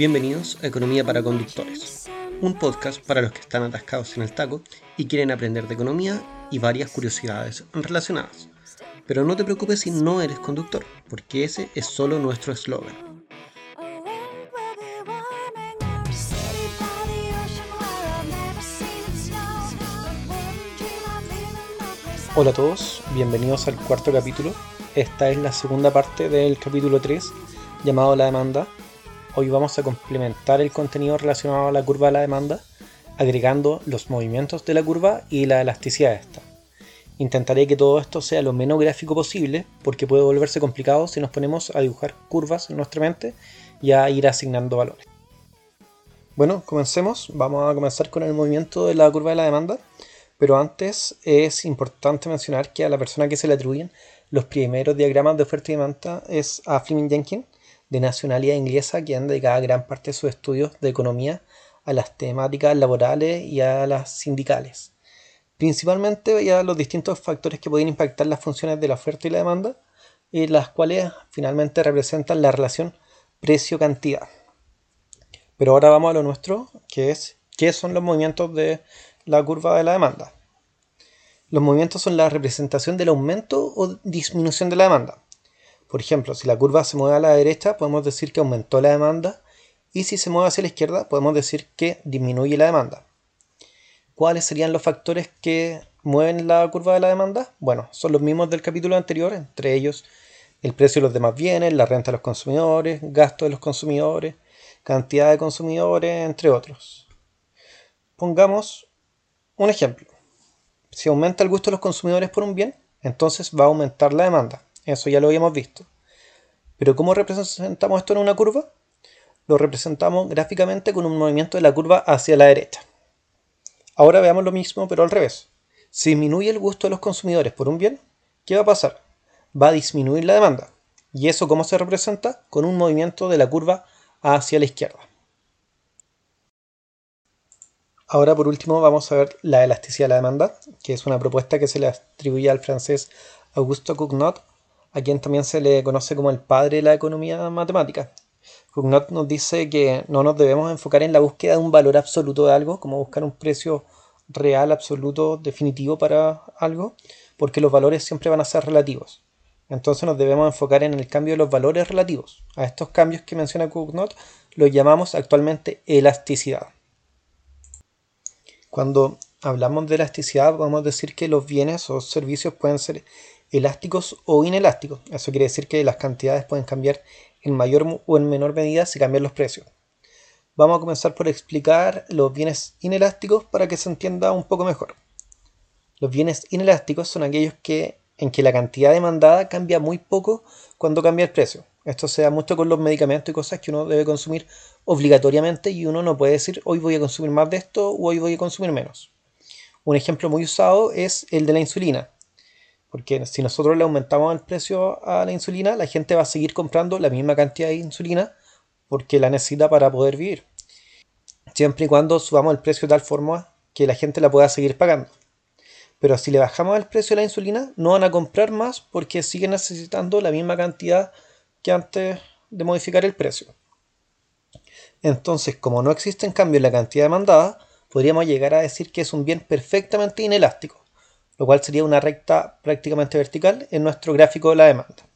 Bienvenidos a Economía para Conductores, un podcast para los que están atascados en el taco y quieren aprender de economía y varias curiosidades relacionadas. Pero no te preocupes si no eres conductor, porque ese es solo nuestro eslogan. Hola a todos, bienvenidos al cuarto capítulo. Esta es la segunda parte del capítulo 3 llamado La demanda, Hoy vamos a complementar el contenido relacionado a la curva de la demanda, agregando los movimientos de la curva y la elasticidad de esta. Intentaré que todo esto sea lo menos gráfico posible, porque puede volverse complicado si nos ponemos a dibujar curvas en nuestra mente y a ir asignando valores. Bueno, comencemos. Vamos a comenzar con el movimiento de la curva de la demanda, pero antes es importante mencionar que a la persona que se le atribuyen los primeros diagramas de oferta y demanda es a Fleming Jenkins, de nacionalidad inglesa que han dedicado gran parte de sus estudios de economía a las temáticas laborales y a las sindicales. Principalmente a los distintos factores que pueden impactar las funciones de la oferta y la demanda, y las cuales finalmente representan la relación precio-cantidad. Pero ahora vamos a lo nuestro, que es qué son los movimientos de la curva de la demanda. Los movimientos son la representación del aumento o disminución de la demanda. Por ejemplo, si la curva se mueve a la derecha, podemos decir que aumentó la demanda y si se mueve hacia la izquierda, podemos decir que disminuye la demanda. ¿Cuáles serían los factores que mueven la curva de la demanda? Bueno, son los mismos del capítulo anterior, entre ellos el precio de los demás bienes, la renta de los consumidores, gasto de los consumidores, cantidad de consumidores, entre otros. Pongamos un ejemplo. Si aumenta el gusto de los consumidores por un bien, entonces va a aumentar la demanda. Eso ya lo habíamos visto. Pero ¿cómo representamos esto en una curva? Lo representamos gráficamente con un movimiento de la curva hacia la derecha. Ahora veamos lo mismo, pero al revés. Si disminuye el gusto de los consumidores por un bien, ¿qué va a pasar? Va a disminuir la demanda. ¿Y eso cómo se representa? Con un movimiento de la curva hacia la izquierda. Ahora por último vamos a ver la elasticidad de la demanda, que es una propuesta que se le atribuye al francés Augusto Cugnot a quien también se le conoce como el padre de la economía matemática. Cugnot nos dice que no nos debemos enfocar en la búsqueda de un valor absoluto de algo, como buscar un precio real, absoluto, definitivo para algo, porque los valores siempre van a ser relativos. Entonces nos debemos enfocar en el cambio de los valores relativos. A estos cambios que menciona Cugnot los llamamos actualmente elasticidad. Cuando hablamos de elasticidad, a decir que los bienes o servicios pueden ser elásticos o inelásticos. Eso quiere decir que las cantidades pueden cambiar en mayor o en menor medida si cambian los precios. Vamos a comenzar por explicar los bienes inelásticos para que se entienda un poco mejor. Los bienes inelásticos son aquellos que, en que la cantidad demandada cambia muy poco cuando cambia el precio. Esto se da mucho con los medicamentos y cosas que uno debe consumir obligatoriamente y uno no puede decir hoy voy a consumir más de esto o hoy voy a consumir menos. Un ejemplo muy usado es el de la insulina. Porque si nosotros le aumentamos el precio a la insulina, la gente va a seguir comprando la misma cantidad de insulina porque la necesita para poder vivir. Siempre y cuando subamos el precio de tal forma que la gente la pueda seguir pagando. Pero si le bajamos el precio de la insulina, no van a comprar más porque siguen necesitando la misma cantidad que antes de modificar el precio. Entonces, como no existe en cambio la cantidad demandada, podríamos llegar a decir que es un bien perfectamente inelástico lo cual sería una recta prácticamente vertical en nuestro gráfico de la demanda.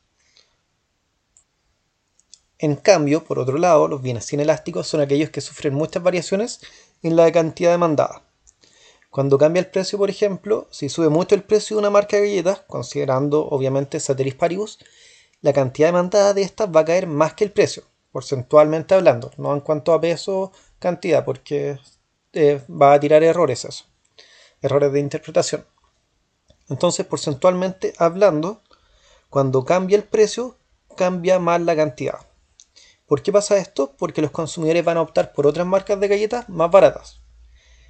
En cambio, por otro lado, los bienes inelásticos son aquellos que sufren muchas variaciones en la cantidad demandada. Cuando cambia el precio, por ejemplo, si sube mucho el precio de una marca de galletas, considerando obviamente Ceteris Paribus, la cantidad demandada de estas va a caer más que el precio, porcentualmente hablando, no en cuanto a peso, cantidad, porque eh, va a tirar errores eso, errores de interpretación. Entonces, porcentualmente hablando, cuando cambia el precio, cambia más la cantidad. ¿Por qué pasa esto? Porque los consumidores van a optar por otras marcas de galletas más baratas.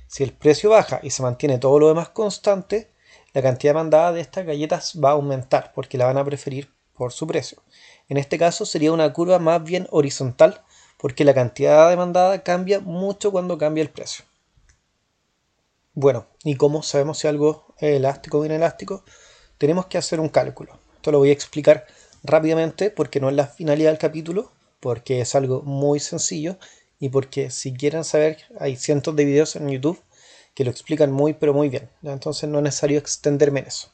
Si el precio baja y se mantiene todo lo demás constante, la cantidad demandada de estas galletas va a aumentar porque la van a preferir por su precio. En este caso sería una curva más bien horizontal porque la cantidad demandada cambia mucho cuando cambia el precio. Bueno, ¿y cómo sabemos si algo es elástico o inelástico? Tenemos que hacer un cálculo. Esto lo voy a explicar rápidamente porque no es la finalidad del capítulo, porque es algo muy sencillo y porque si quieren saber hay cientos de videos en YouTube que lo explican muy pero muy bien. Entonces no es necesario extenderme en eso.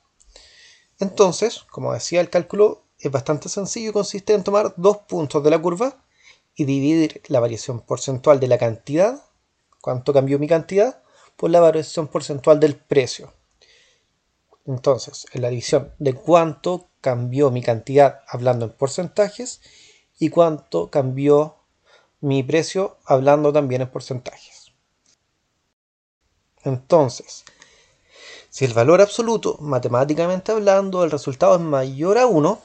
Entonces, como decía, el cálculo es bastante sencillo y consiste en tomar dos puntos de la curva y dividir la variación porcentual de la cantidad, cuánto cambió mi cantidad, por la variación porcentual del precio. Entonces, en la división de cuánto cambió mi cantidad hablando en porcentajes y cuánto cambió mi precio hablando también en porcentajes. Entonces, si el valor absoluto, matemáticamente hablando, el resultado es mayor a 1,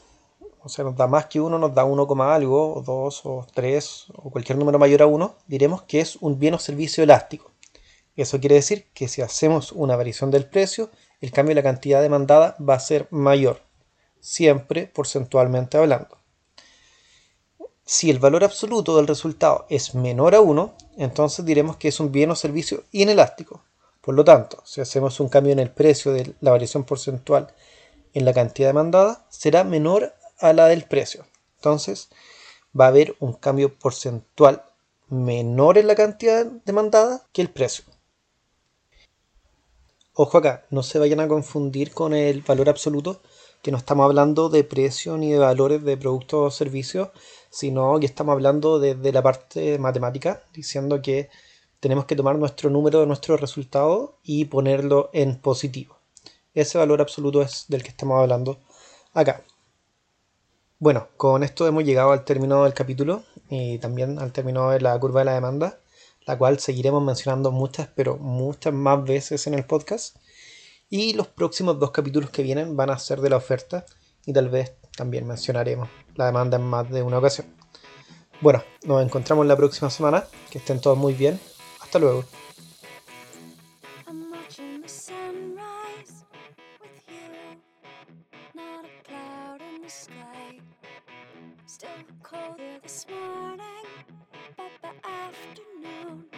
o sea, nos da más que 1, nos da 1, algo, o 2, o 3, o cualquier número mayor a 1, diremos que es un bien o servicio elástico. Eso quiere decir que si hacemos una variación del precio, el cambio de la cantidad demandada va a ser mayor, siempre porcentualmente hablando. Si el valor absoluto del resultado es menor a 1, entonces diremos que es un bien o servicio inelástico. Por lo tanto, si hacemos un cambio en el precio de la variación porcentual en la cantidad demandada, será menor a la del precio. Entonces, va a haber un cambio porcentual menor en la cantidad demandada que el precio. Ojo acá, no se vayan a confundir con el valor absoluto, que no estamos hablando de precio ni de valores de productos o servicios, sino que estamos hablando de, la parte matemática, diciendo que tenemos que tomar nuestro número de nuestro resultado y ponerlo en positivo. Ese valor absoluto es del que estamos hablando acá. Bueno, con esto hemos llegado al término del capítulo y también al término de la curva de la demanda, la cual seguiremos mencionando muchas, pero muchas más veces en el podcast. Y los próximos dos capítulos que vienen van a ser de la oferta y tal vez también mencionaremos la demanda en más de una ocasión. Bueno, nos encontramos la próxima semana. Que estén todos muy bien. Hasta luego. alone.